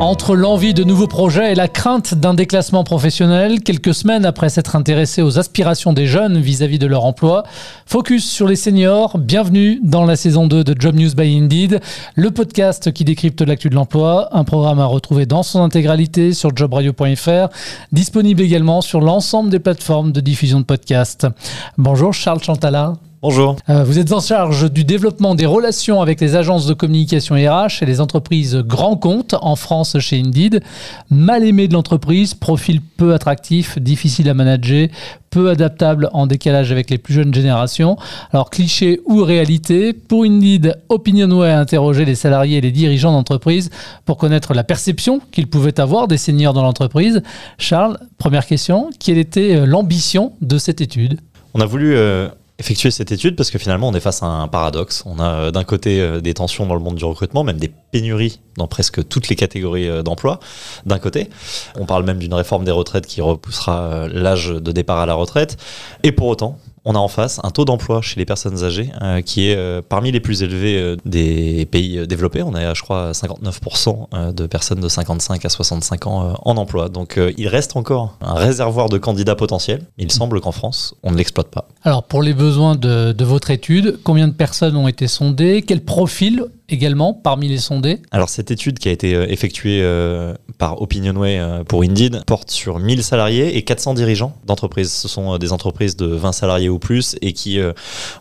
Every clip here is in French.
Entre l'envie de nouveaux projets et la crainte d'un déclassement professionnel, quelques semaines après s'être intéressé aux aspirations des jeunes vis-à-vis de leur emploi, focus sur les seniors, bienvenue dans la saison 2 de Job News by Indeed, le podcast qui décrypte l'actu de l'emploi, un programme à retrouver dans son intégralité sur jobradio.fr, disponible également sur l'ensemble des plateformes de diffusion de podcasts. Bonjour Charles Chantala. Bonjour. Euh, vous êtes en charge du développement des relations avec les agences de communication RH et les entreprises grands comptes en France chez Indeed. Mal aimé de l'entreprise, profil peu attractif, difficile à manager, peu adaptable en décalage avec les plus jeunes générations. Alors cliché ou réalité, pour Indeed, Opinionway a interrogé les salariés et les dirigeants d'entreprise pour connaître la perception qu'ils pouvaient avoir des seniors dans l'entreprise. Charles, première question, quelle était euh, l'ambition de cette étude? On a voulu euh, effectuer cette étude parce que finalement on est face à un paradoxe. On a euh, d'un côté euh, des tensions dans le monde du recrutement, même des pénuries dans presque toutes les catégories euh, d'emploi. D'un côté, on parle même d'une réforme des retraites qui repoussera l'âge de départ à la retraite. Et pour autant, on a en face un taux d'emploi chez les personnes âgées qui est parmi les plus élevés des pays développés. On est je crois, 59% de personnes de 55 à 65 ans en emploi. Donc il reste encore un réservoir de candidats potentiels. Il semble qu'en France, on ne l'exploite pas. Alors pour les besoins de votre étude, combien de personnes ont été sondées? Quel profil également parmi les sondés Alors cette étude qui a été euh, effectuée euh, par Opinionway euh, pour Indeed porte sur 1000 salariés et 400 dirigeants d'entreprises. Ce sont des entreprises de 20 salariés ou plus et qui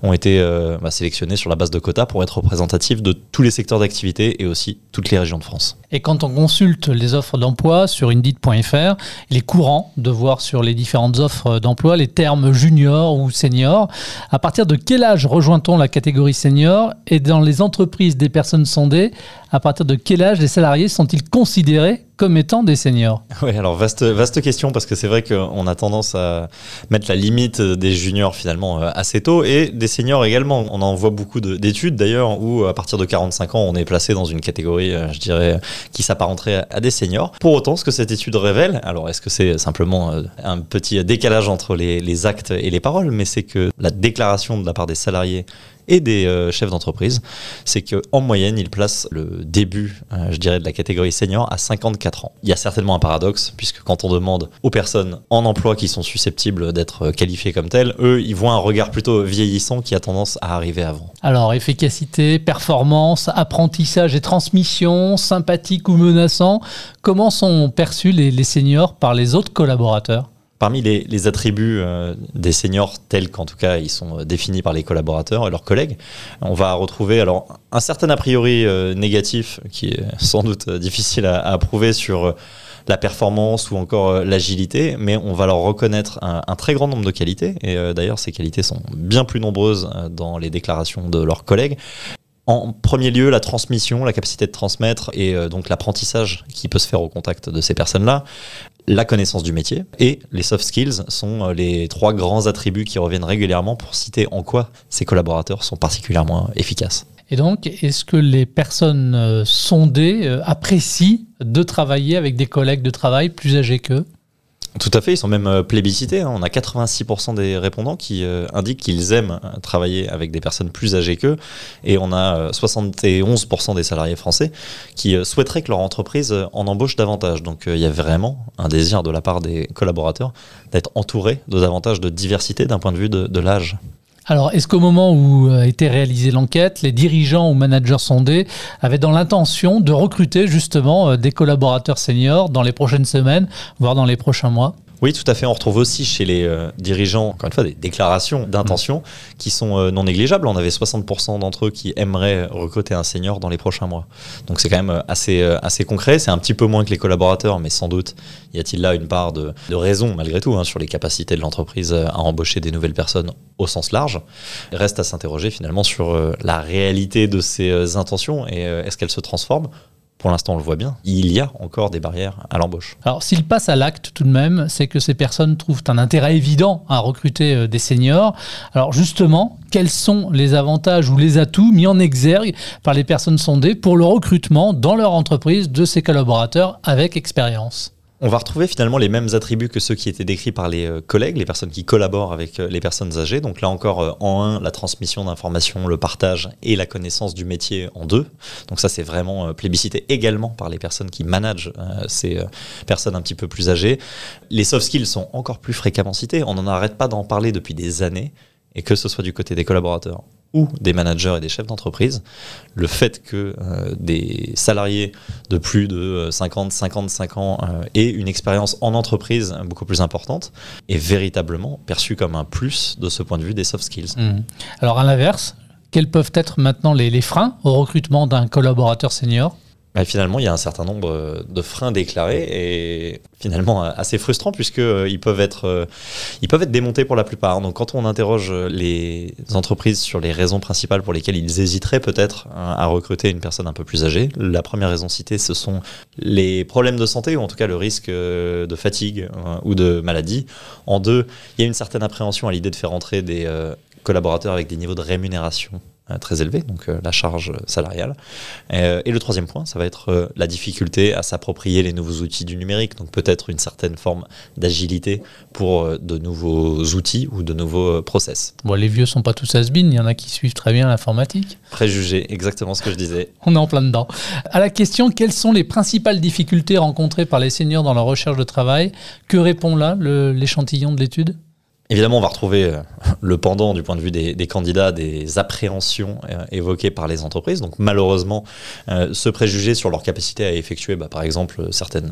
ont été bah, sélectionnées sur la base de quotas pour être représentatives de tous les secteurs d'activité et aussi toutes les régions de France. Et quand on consulte les offres d'emploi sur Indeed.fr, il est courant de voir sur les différentes offres d'emploi les termes junior ou senior. À partir de quel âge rejoint-on la catégorie senior et dans les entreprises des personnes sondées, à partir de quel âge les salariés sont-ils considérés comme étant des seniors? Oui, alors vaste, vaste question parce que c'est vrai qu'on a tendance à mettre la limite des juniors finalement euh, assez tôt et des seniors également. On en voit beaucoup d'études d'ailleurs où à partir de 45 ans on est placé dans une catégorie, euh, je dirais, qui s'apparenterait à des seniors. Pour autant, ce que cette étude révèle, alors est-ce que c'est simplement euh, un petit décalage entre les, les actes et les paroles, mais c'est que la déclaration de la part des salariés et des euh, chefs d'entreprise, c'est qu'en moyenne, ils placent le début, euh, je dirais, de la catégorie senior à 54 ans. Il y a certainement un paradoxe, puisque quand on demande aux personnes en emploi qui sont susceptibles d'être euh, qualifiées comme telles, eux, ils voient un regard plutôt vieillissant qui a tendance à arriver avant. Alors, efficacité, performance, apprentissage et transmission, sympathique ou menaçant, comment sont perçus les, les seniors par les autres collaborateurs? Parmi les, attributs euh, des seniors, tels qu'en tout cas ils sont euh, définis par les collaborateurs et leurs collègues, on va retrouver alors un certain a priori euh, négatif qui est sans doute difficile à, approuver sur la performance ou encore l'agilité, mais on va leur reconnaître un, très grand nombre de qualités, et d'ailleurs ces qualités sont bien plus nombreuses dans les déclarations de leurs collègues. En premier lieu, la transmission, la capacité de transmettre et donc l'apprentissage qui peut se faire au contact de ces personnes-là la connaissance du métier et les soft skills sont euh, les trois grands attributs qui reviennent régulièrement pour citer en quoi ces collaborateurs sont particulièrement efficaces. Et donc, est-ce que les personnes euh, sondées euh, apprécient de travailler avec des collègues de travail plus âgés qu'eux? Tout à fait, ils sont même euh, plébiscités. Hein. On a 86% des répondants qui euh, indiquent qu'ils aiment euh, travailler avec des personnes plus âgées qu'eux. Et on a 71% des salariés français qui souhaiteraient que leur entreprise en embauche davantage. Donc il y a vraiment un désir de la part des collaborateurs d'être entourés de davantage de diversité d'un point de vue de l'âge. Alors, est-ce qu'au moment où a été réalisée l'enquête, les dirigeants ou managers sondés avaient dans l'intention de recruter justement des collaborateurs seniors dans les prochaines semaines, voire dans les prochains mois? Oui, tout à fait. On retrouve aussi chez les euh, dirigeants, encore une fois, des déclarations d'intention mmh. qui sont euh, non négligeables. On avait 60% d'entre eux qui aimeraient recruter un senior dans les prochains mois. Donc c'est quand même euh, assez, assez concret. C'est un petit peu moins que les collaborateurs, mais sans doute y a-t-il là une part de, raison, malgré tout, hein, sur les capacités de l'entreprise à embaucher des nouvelles personnes au sens large. Il reste à s'interroger finalement sur la réalité de ces intentions et est-ce qu'elles se transforment pour l'instant, on le voit bien, il y a encore des barrières à l'embauche. Alors, s'il passe à l'acte tout de même, c'est que ces personnes trouvent un intérêt évident à recruter euh, des seniors. Alors, justement, quels sont les avantages ou les atouts mis en exergue par les personnes sondées pour le recrutement dans leur entreprise de ces collaborateurs avec expérience? On va retrouver finalement les mêmes attributs que ceux qui étaient décrits par les euh, collègues, les personnes qui collaborent avec euh, les personnes âgées. Donc là encore, euh, en un, la transmission d'informations, le partage et la connaissance du métier en deux. Donc ça, c'est vraiment plébiscité également par les personnes qui managent ces personnes un petit peu plus âgées. Les soft skills sont encore plus fréquemment cités. On n'en arrête pas d'en parler depuis des années. Et que ce soit du côté des collaborateurs ou des managers et des chefs d'entreprise, le fait que des salariés de plus de 50, 55 ans euh, aient une expérience en entreprise beaucoup plus importante est véritablement perçu comme un plus de ce point de vue des soft skills. Mmh. Alors à l'inverse, quels peuvent être maintenant les freins au recrutement d'un collaborateur senior? Finalement, il y a un certain nombre euh, de freins déclarés et finalement assez frustrants puisqu'ils euh, peuvent, être, euh, ils peuvent être démontés pour la plupart. Donc quand on interroge les entreprises sur les raisons principales pour lesquelles ils hésiteraient peut-être hein, à recruter une personne un peu plus âgée, la première raison citée, ce sont les problèmes de santé ou en tout cas le risque de fatigue ou de maladie. En deux, il y a une certaine appréhension à l'idée de faire entrer des collaborateurs avec des niveaux de rémunération euh, très élevé, donc euh, la charge salariale. Euh, et le troisième point, ça va être la difficulté à s'approprier les nouveaux outils du numérique, donc peut-être une certaine forme d'agilité pour de nouveaux outils ou de nouveaux process. Bon, les vieux sont pas tous has il y en a qui suivent très bien l'informatique. Préjugé, exactement ce que je disais. On est en plein dedans. À la question, quelles sont les principales difficultés rencontrées par les seniors dans leur recherche de travail? Que répond là l'échantillon de l'étude? Évidemment, on va retrouver euh, le pendant du point de vue des, candidats, des appréhensions euh, évoquées par les entreprises. Donc malheureusement, euh, se préjuger sur leur capacité à effectuer, bah, par exemple, certains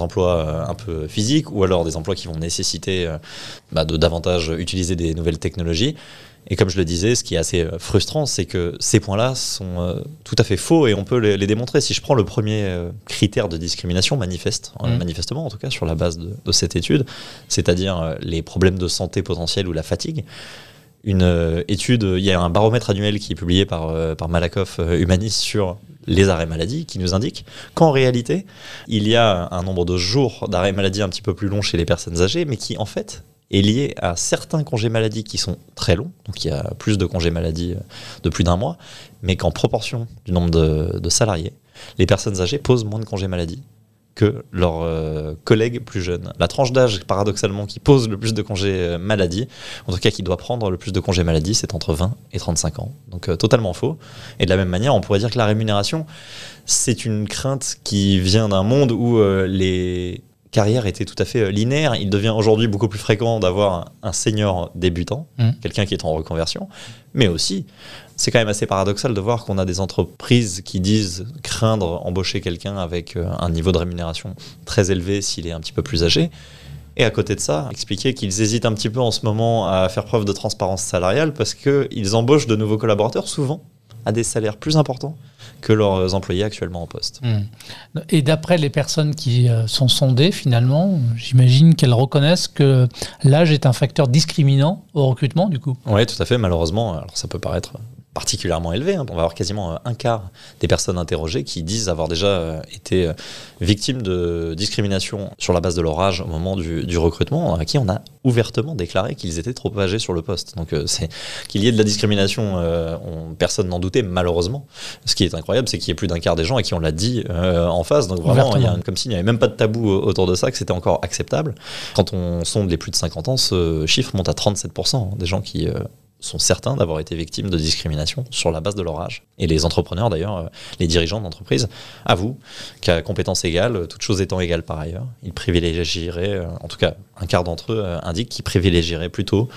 emplois un peu physiques ou alors des emplois qui vont nécessiter bah, de davantage utiliser des nouvelles technologies. Et comme je le disais, ce qui est assez euh, frustrant, c'est que ces points-là sont euh, tout à fait faux et on peut les, démontrer. Si je prends le premier euh, critère de discrimination manifeste, mmh. manifestement en tout cas sur la base de, cette étude, c'est-à-dire les problèmes de santé potentiels ou la fatigue, une étude, il y a un baromètre annuel qui est publié par, par Malakoff Humanis sur les arrêts maladie qui nous indique qu'en réalité, il y a un nombre de jours d'arrêt maladie un petit peu plus long chez les personnes âgées, mais qui en fait est lié à certains congés maladie qui sont très longs, donc il y a plus de congés maladie euh, de plus d'un mois, mais qu'en proportion du nombre de, salariés, les personnes âgées posent moins de congés maladie que leurs euh, collègues plus jeunes. La tranche d'âge, paradoxalement, qui pose le plus de congés euh, maladie, en tout cas qui doit prendre le plus de congés maladie, c'est entre 20 et 35 ans. Donc totalement faux. Et de la même manière, on pourrait dire que la rémunération, c'est une crainte qui vient d'un monde où les carrière était tout à fait euh, linéaire. Il devient aujourd'hui beaucoup plus fréquent d'avoir un, senior débutant, mmh. quelqu'un qui est en reconversion, mais aussi, c'est quand même assez paradoxal de voir qu'on a des entreprises qui disent craindre embaucher quelqu'un avec euh, un niveau de rémunération très élevé s'il est un petit peu plus âgé. Et à côté de ça, expliquer qu'ils hésitent un petit peu en ce moment à faire preuve de transparence salariale parce qu'ils embauchent de nouveaux collaborateurs souvent à des salaires plus importants que leurs employés actuellement en poste. Hmm. Et d'après les personnes qui euh, sont sondées, finalement, j'imagine qu'elles reconnaissent que l'âge est un facteur discriminant au recrutement, du coup. Oui, tout à fait, malheureusement. Alors ça peut paraître particulièrement élevé. Hein. On va avoir quasiment euh, un quart des personnes interrogées qui disent avoir déjà euh, été euh, victimes de discrimination sur la base de leur âge au moment du, recrutement, à qui on a ouvertement déclaré qu'ils étaient trop âgés sur le poste. Donc c'est qu'il y ait de la discrimination, personne n'en doutait malheureusement. Ce qui est incroyable, c'est qu'il y ait plus d'un quart des gens à qui on l'a dit en face. Donc vraiment, il y a, comme s'il n'y avait même pas de tabou autour de ça, que c'était encore acceptable. Quand on sonde les plus de 50 ans, ce chiffre monte à 37% hein, des gens qui sont certains d'avoir été victimes de discrimination sur la base de leur âge. Et les entrepreneurs, d'ailleurs, euh, les dirigeants d'entreprise, avouent qu'à compétences égales, toutes choses étant égales par ailleurs, ils privilégieraient, euh, en tout cas un quart d'entre eux euh, indiquent qu'ils privilégieraient plutôt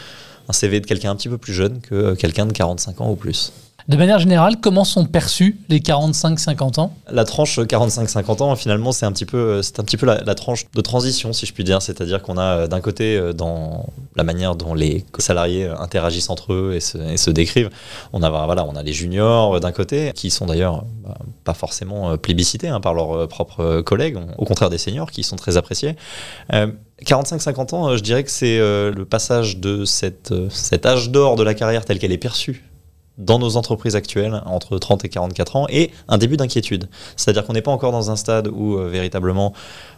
un CV de quelqu'un un petit peu plus jeune que quelqu'un de 45 ans ou plus. De manière générale, comment sont perçus les 45-50 ans? La tranche 45-50 ans, finalement, c'est un petit peu, c'est un petit peu la, tranche de transition, si je puis dire. C'est-à-dire qu'on a euh, d'un côté, euh, dans la manière dont les salariés euh, interagissent entre eux et se, décrivent, on a, voilà, on a les juniors d'un côté, qui sont d'ailleurs bah, pas forcément plébiscités hein, par leurs propres collègues, au contraire des seniors, qui sont très appréciés. 45-50 ans, je dirais que c'est le passage de cette, cet âge d'or de la carrière telle qu'elle est perçue dans nos entreprises actuelles, entre 30 et 44 ans, et un début d'inquiétude. C'est-à-dire qu'on n'est pas encore dans un stade où euh, véritablement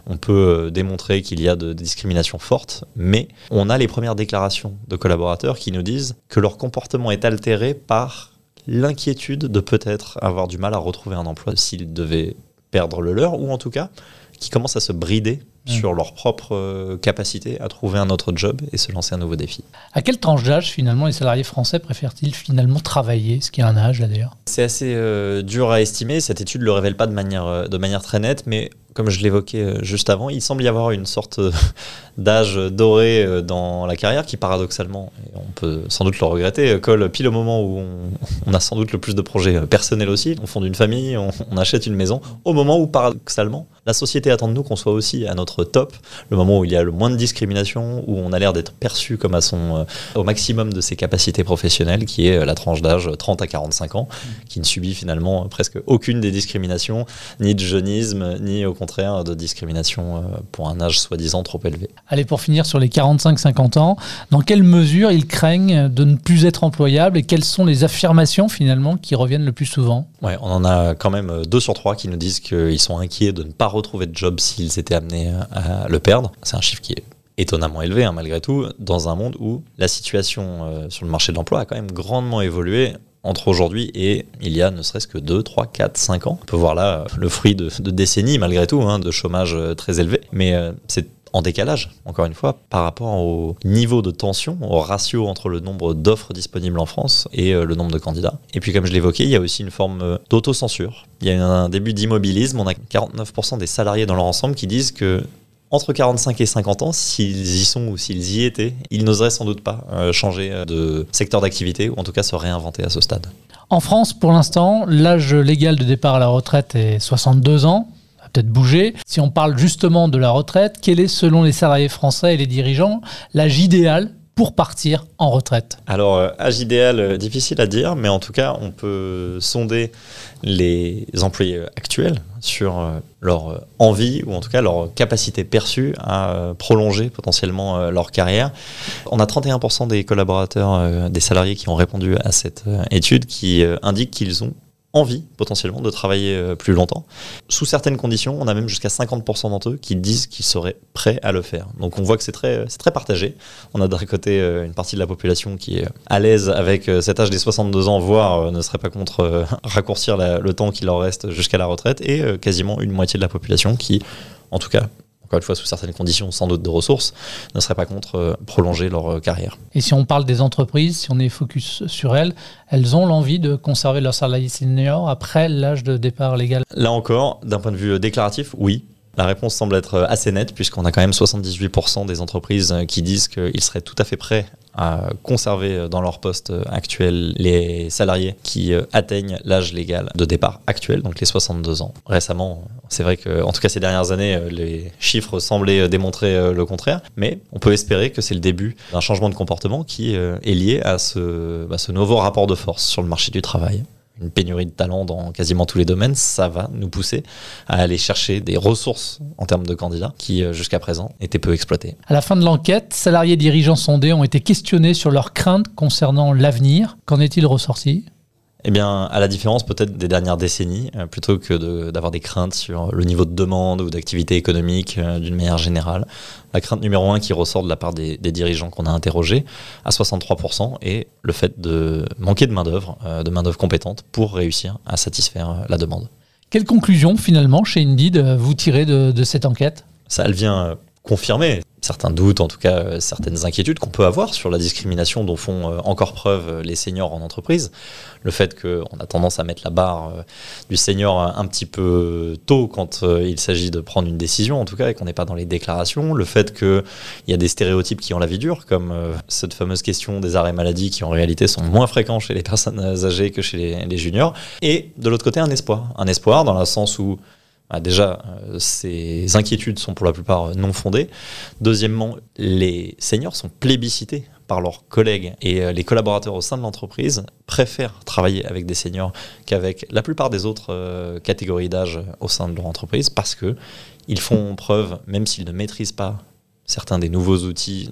on peut euh, démontrer qu'il y a de, discrimination forte, mais on a les premières déclarations de collaborateurs qui nous disent que leur comportement est altéré par l'inquiétude de peut-être avoir du mal à retrouver un emploi s'ils devaient perdre le leur, ou en tout cas qui commencent à se brider Mmh. sur leur propre euh, capacité à trouver un autre job et se lancer un nouveau défi. À quelle tranche d'âge, finalement, les salariés français préfèrent-ils finalement travailler Est-ce qu'il y a un âge, là, d'ailleurs? C'est assez euh, dur à estimer. Cette étude ne le révèle pas de manière, euh, de manière très nette, mais comme je l'évoquais euh, juste avant, il semble y avoir une sorte euh, d'âge doré euh, dans la carrière qui, paradoxalement, et on peut sans doute le regretter, colle pile au moment où on, on a sans doute le plus de projets personnels aussi. On fonde une famille, on, on achète une maison, au moment où, paradoxalement, la société attend de nous qu'on soit aussi à notre top, le moment où il y a le moins de discrimination, où on a l'air d'être perçu comme à son, au maximum de ses capacités professionnelles, qui est la tranche d'âge 30 à 45 ans, qui ne subit finalement presque aucune des discriminations, ni de jeunisme, ni au contraire de discrimination euh, pour un âge soi-disant trop élevé. Allez, pour finir sur les 45-50 ans, dans quelle mesure ils craignent de ne plus être employables et quelles sont les affirmations finalement qui reviennent le plus souvent? Ouais, on en a quand même euh, deux sur trois qui nous disent qu'ils sont inquiets de ne pas retrouver de job s'ils étaient amenés à le perdre. C'est un chiffre qui est étonnamment élevé hein, malgré tout, dans un monde où la situation euh, sur le marché de l'emploi a quand même grandement évolué entre aujourd'hui et il y a ne serait-ce que 2, 3, 4, 5 ans. On peut voir là euh, le fruit de, décennies malgré tout, hein, de chômage euh, très élevé, mais euh, c'est en décalage, encore une fois, par rapport au niveau de tension, au ratio entre le nombre d'offres disponibles en France et le nombre de candidats. Et puis, comme je l'évoquais, il y a aussi une forme d'autocensure. Il y a un début d'immobilisme. On a 49% des salariés dans leur ensemble qui disent que entre 45 et 50 ans, s'ils y sont ou s'ils y étaient, ils n'oseraient sans doute pas euh, changer euh, de secteur d'activité ou en tout cas se réinventer à ce stade. En France, pour l'instant, l'âge légal de départ à la retraite est 62 ans. Peut-être bouger. Si on parle justement de la retraite, quel est, selon les salariés français et les dirigeants, l'âge idéal pour partir en retraite Alors, euh, âge idéal, euh, difficile à dire, mais en tout cas, on peut sonder les employés euh, actuels sur leur envie ou en tout cas leur capacité perçue à prolonger potentiellement leur carrière. On a 31% des collaborateurs, des salariés qui ont répondu à cette étude qui indiquent qu'ils ont envie potentiellement de travailler euh, plus longtemps. Sous certaines conditions, on a même jusqu'à 50% d'entre eux qui disent qu'ils seraient prêts à le faire. Donc on voit que c'est très, très partagé. On a d'un côté euh, une partie de la population qui est à l'aise avec euh, cet âge des 62 ans, voire euh, ne serait pas contre euh, raccourcir le temps qui leur reste jusqu'à la retraite, et euh, quasiment une moitié de la population qui, en tout cas, encore une fois sous certaines conditions, sans doute de ressources, ne serait pas contre euh, prolonger leur euh, carrière. Et si on parle des entreprises, si on est focus sur elles, elles ont l'envie de conserver leurs salariés seniors après l'âge de départ légal? Là encore, d'un point de vue euh, déclaratif, oui. La réponse semble être euh, assez nette puisqu'on a quand même 78% des entreprises euh, qui disent qu'ils seraient tout à fait prêts à conserver euh, dans leur poste actuel les salariés qui atteignent l'âge légal de départ actuel, donc les 62 ans. Récemment, c'est vrai que, en tout cas ces dernières années, les chiffres semblaient démontrer le contraire, mais on peut espérer que c'est le début d'un changement de comportement qui est lié à ce, bah, ce nouveau rapport de force sur le marché du travail une pénurie de talents dans quasiment tous les domaines, ça va nous pousser à aller chercher des ressources en termes de candidats qui, euh, jusqu'à présent, étaient peu exploitées. À la fin de l'enquête, salariés dirigeants sondés ont été questionnés sur leurs craintes concernant l'avenir. Qu'en est-il ressorti? Eh bien, à la différence peut-être des dernières décennies, euh, plutôt que de- d'avoir des craintes sur le niveau de demande ou d'activité économique euh, d'une manière générale, la crainte numéro un qui ressort de la part des, des dirigeants qu'on a interrogés à 63% est le fait de manquer de main-d'œuvre, euh, de main-d'œuvre compétente pour réussir à satisfaire la demande. Quelle conclusion finalement chez Indeed vous tirez de, de cette enquête? Ça elle vient confirmer certains doutes, en tout cas euh, certaines inquiétudes qu'on peut avoir sur la discrimination dont font euh, encore preuve euh, les seniors en entreprise. Le fait qu'on a tendance à mettre la barre du senior un, petit peu tôt quand il s'agit de prendre une décision, en tout cas, et qu'on n'est pas dans les déclarations. Le fait qu'il y a des stéréotypes qui ont la vie dure, comme cette fameuse question des arrêts maladie qui en réalité sont moins fréquents chez les personnes âgées que chez les, les juniors. Et de l'autre côté, un espoir. Un espoir dans le sens où bah, déjà, euh, ces inquiétudes sont pour la plupart non fondées. Deuxièmement, les seniors sont plébiscités par leurs collègues et euh, les collaborateurs au sein de l'entreprise préfèrent travailler avec des seniors qu'avec la plupart des autres euh, catégories d'âge au sein de leur entreprise parce que ils font preuve, même s'ils ne maîtrisent pas certains des nouveaux outils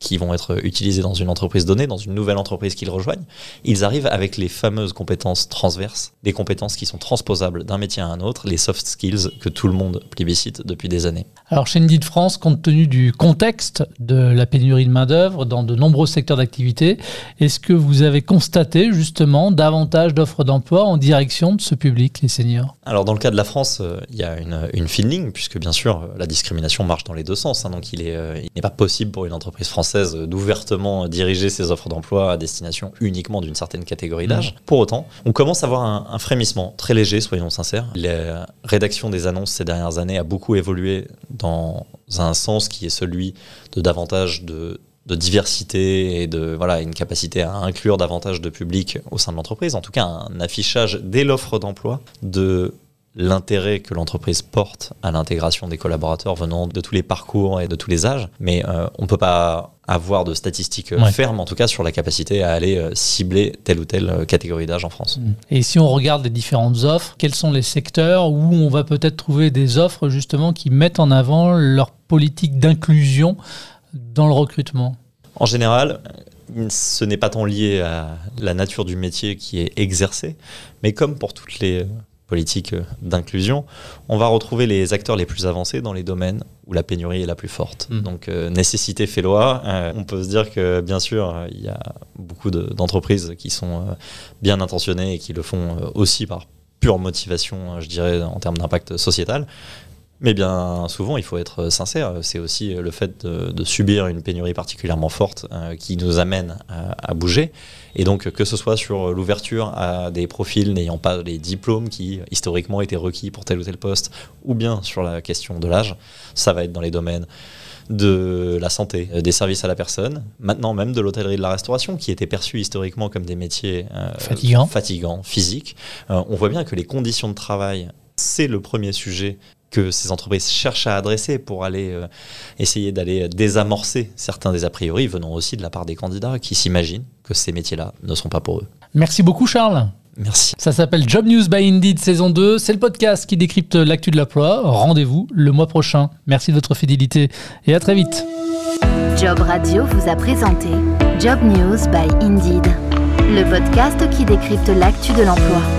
qui vont être utilisés dans une entreprise donnée, dans une nouvelle entreprise qu'ils rejoignent, ils arrivent avec les fameuses compétences transverses, des compétences qui sont transposables d'un métier à un autre, les soft skills que tout le monde plébiscite depuis des années. Alors chez Indeed France, compte tenu du contexte de la pénurie de main-d'œuvre dans de nombreux secteurs d'activité, est-ce que vous avez constaté justement davantage d'offres d'emploi en direction de ce public, les seniors? Alors dans le cas de la France, euh, il y a une, une fine ligne, puisque bien sûr la discrimination marche dans les deux sens. Hein, donc il n'est euh, pas possible pour une entreprise française d'ouvertement diriger ses offres d'emploi à destination uniquement d'une certaine catégorie d'âge. Mmh. Pour autant, on commence à avoir un, un, frémissement très léger, soyons sincères. La rédaction des annonces ces dernières années a beaucoup évolué dans un sens qui est celui de davantage de, de diversité et de voilà une capacité à inclure davantage de public au sein de l'entreprise. En tout cas, un affichage dès l'offre d'emploi de l'intérêt que l'entreprise porte à l'intégration des collaborateurs venant de tous les parcours et de tous les âges. Mais euh, on ne peut pas avoir de statistiques euh, Ouais. fermes, en tout cas, sur la capacité à aller euh, cibler telle ou telle catégorie d'âge en France. Et si on regarde les différentes offres, quels sont les secteurs où on va peut-être trouver des offres justement qui mettent en avant leur politique d'inclusion dans le recrutement? En général, ce n'est pas tant lié à la nature du métier qui est exercé, mais comme pour toutes les politiques euh, d'inclusion, on va retrouver les acteurs les plus avancés dans les domaines où la pénurie est la plus forte. Mm. Donc euh, nécessité fait loi. Euh, on peut se dire que bien sûr, il y a beaucoup de- d'entreprises qui sont euh, bien intentionnées et qui le font aussi par pure motivation, je dirais, en termes d'impact sociétal. Mais bien souvent, il faut être sincère, c'est aussi le fait de, de subir une pénurie particulièrement forte euh, qui nous amène à, à bouger. Et donc, que ce soit sur l'ouverture à des profils n'ayant pas les diplômes qui historiquement étaient requis pour tel ou tel poste, ou bien sur la question de l'âge, ça va être dans les domaines de la santé, euh, des services à la personne, maintenant même de l'hôtellerie et de la restauration, qui étaient perçus historiquement comme des métiers euh, Fatigants. fatigants, physiques. Euh, on voit bien que les conditions de travail, c'est le premier sujet que ces entreprises cherchent à adresser pour aller euh, essayer d'aller désamorcer certains des a priori venant aussi de la part des candidats qui s'imaginent que ces métiers-là ne sont pas pour eux. Merci beaucoup Charles. Merci. Ça s'appelle Job News by Indeed saison 2. C'est le podcast qui décrypte l'actu de l'emploi. Rendez-vous le mois prochain. Merci de votre fidélité et à très vite. Job Radio vous a présenté Job News by Indeed, le podcast qui décrypte l'actu de l'emploi.